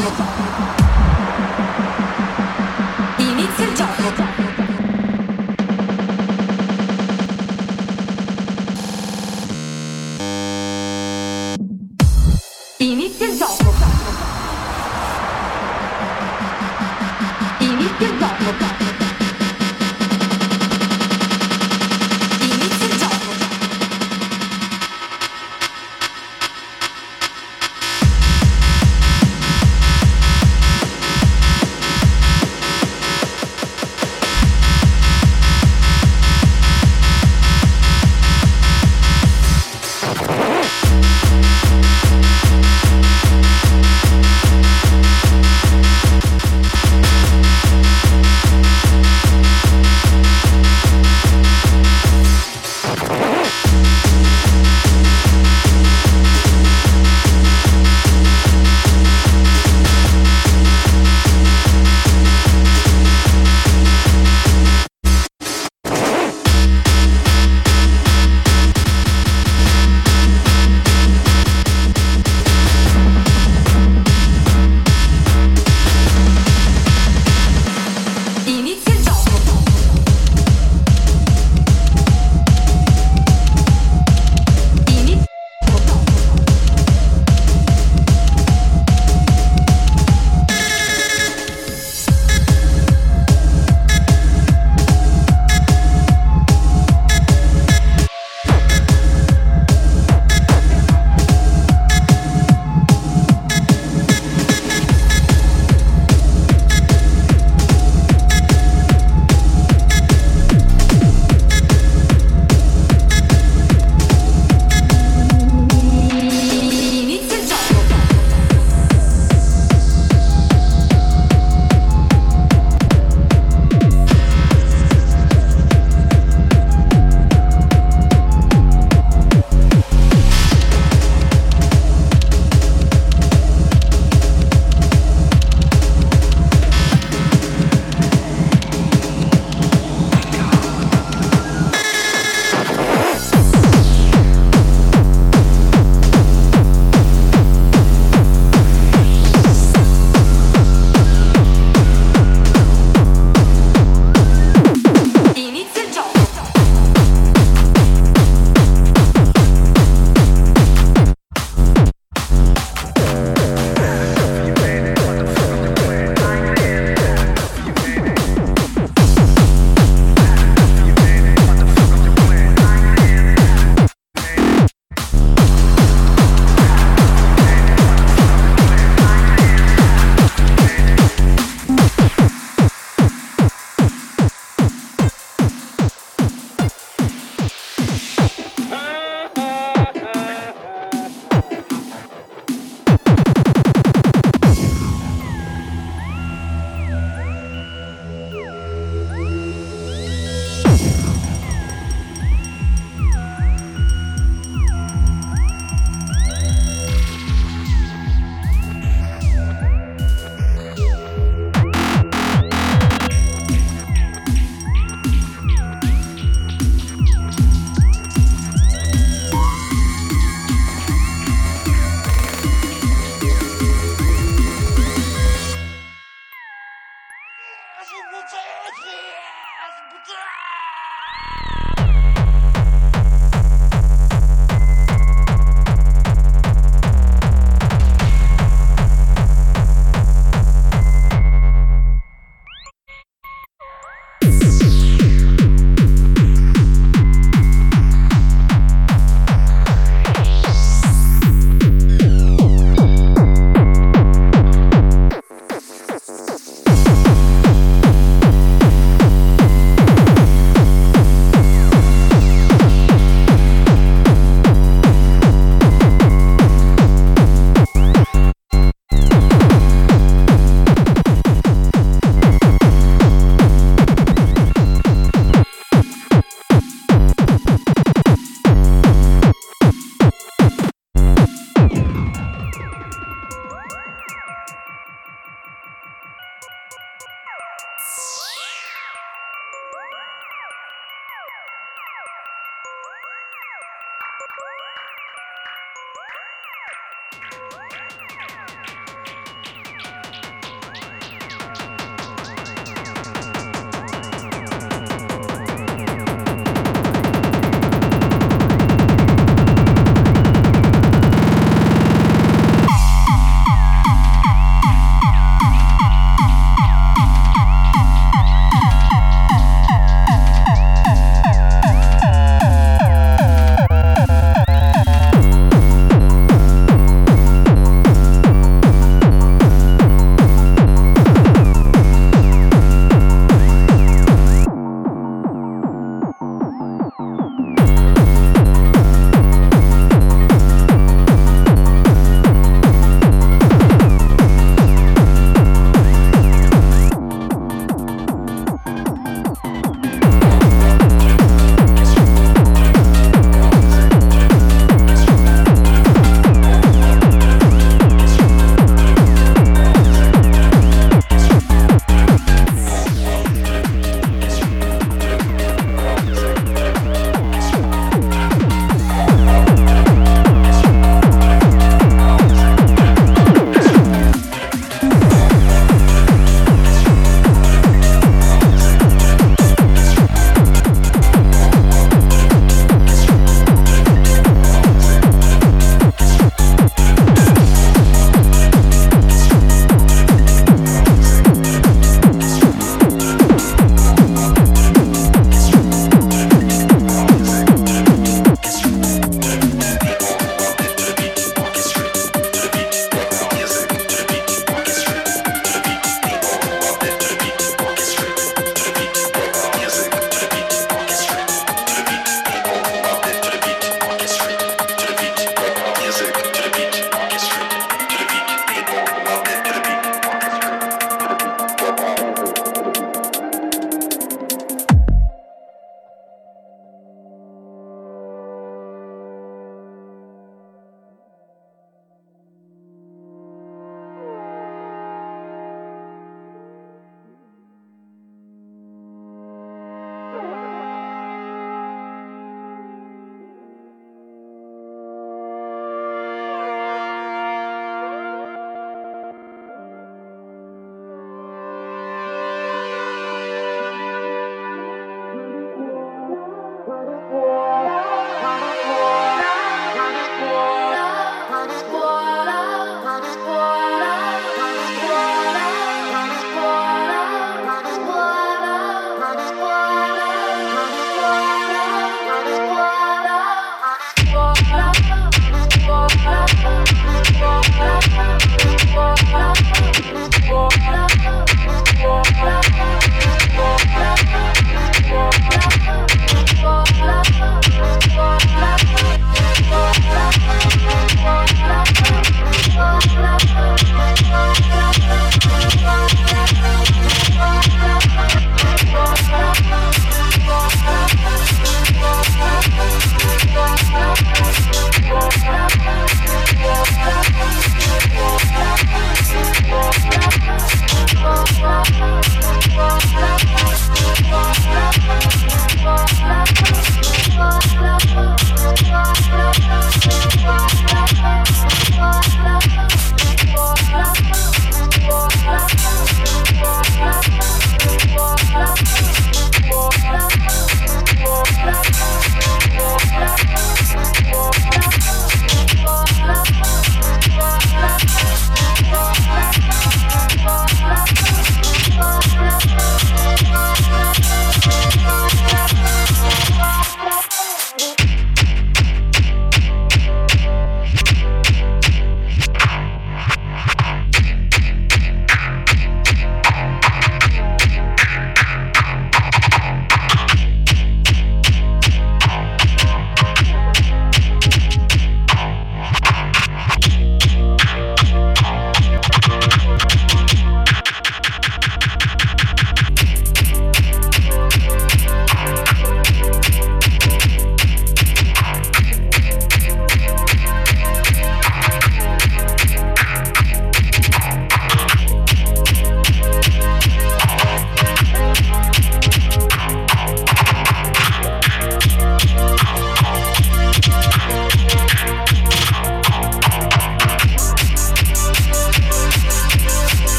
ちょっと。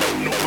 no, no.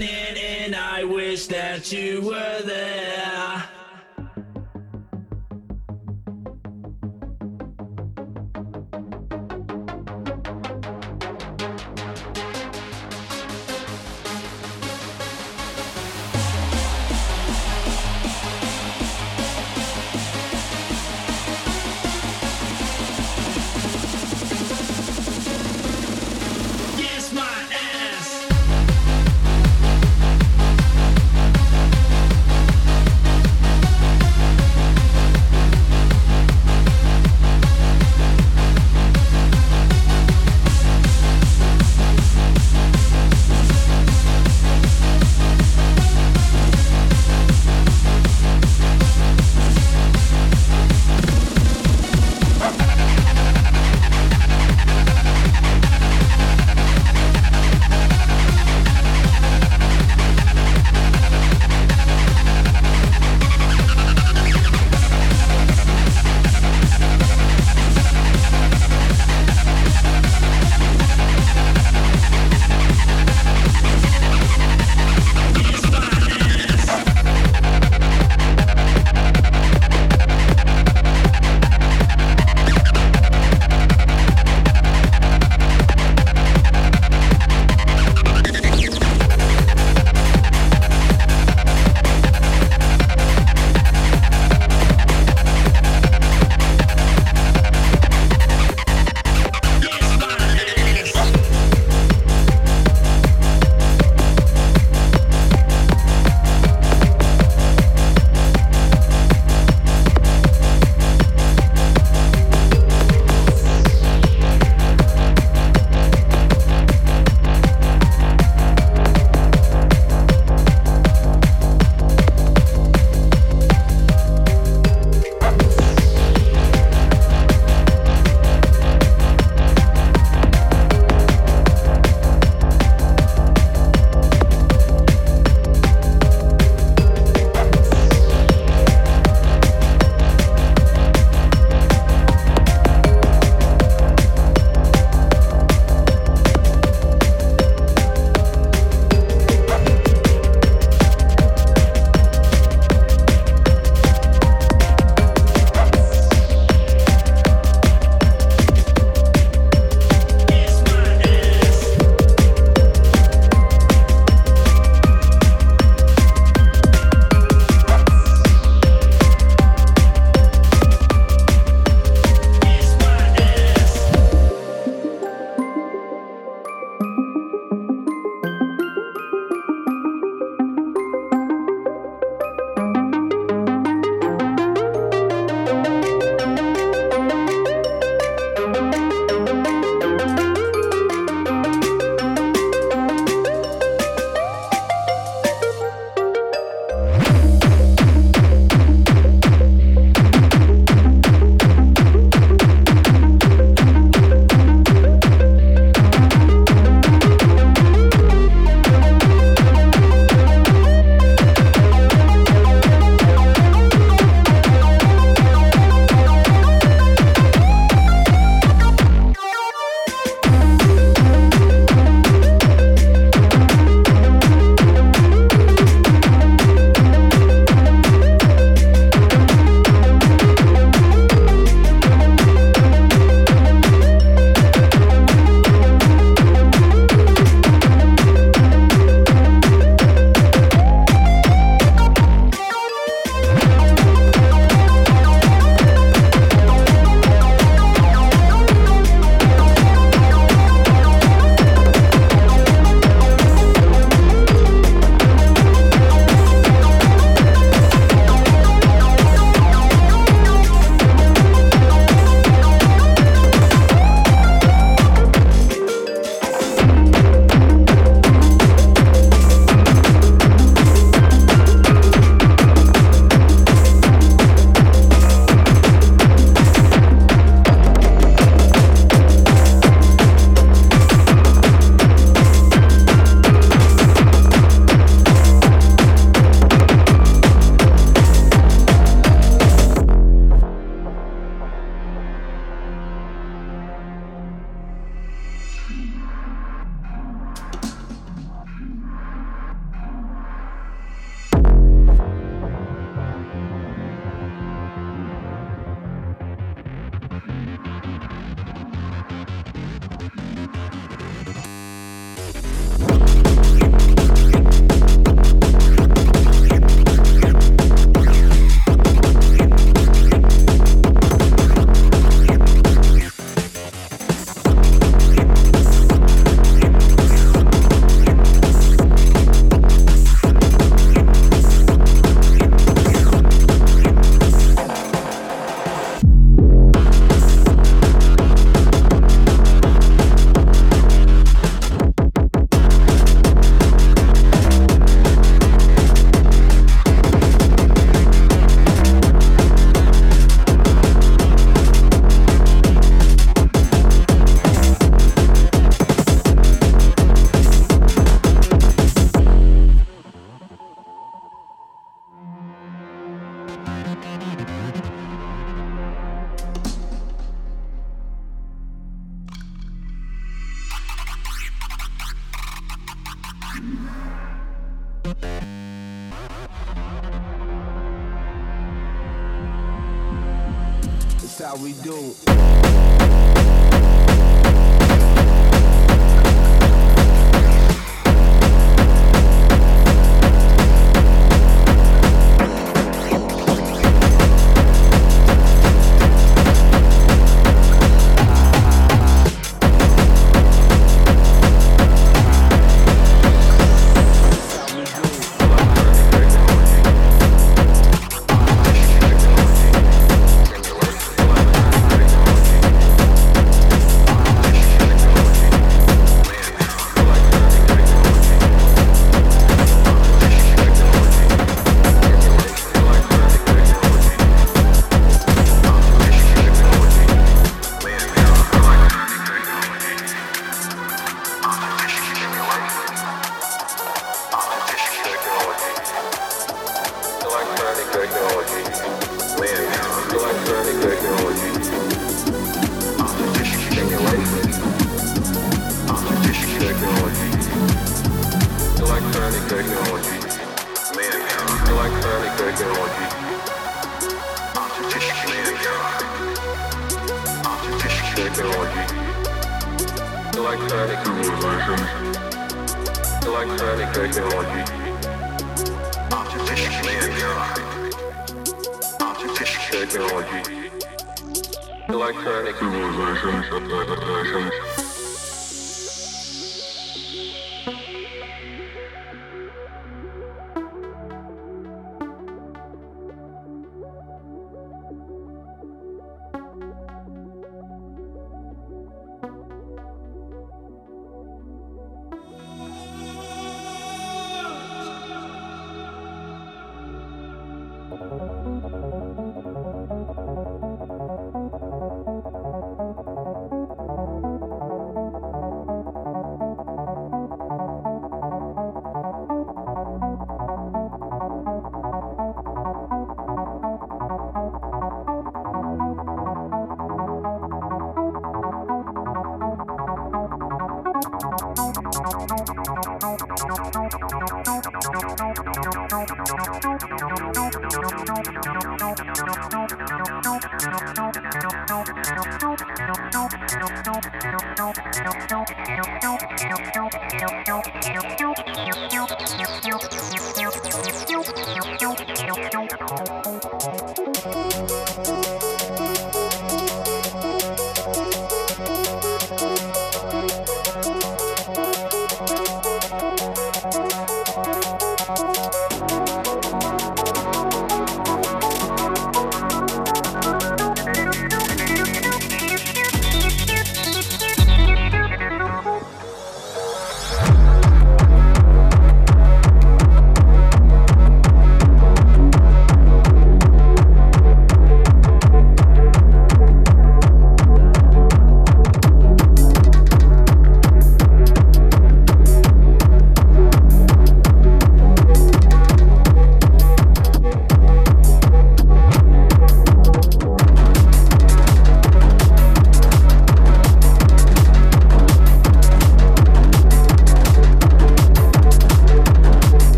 Yes, were ass.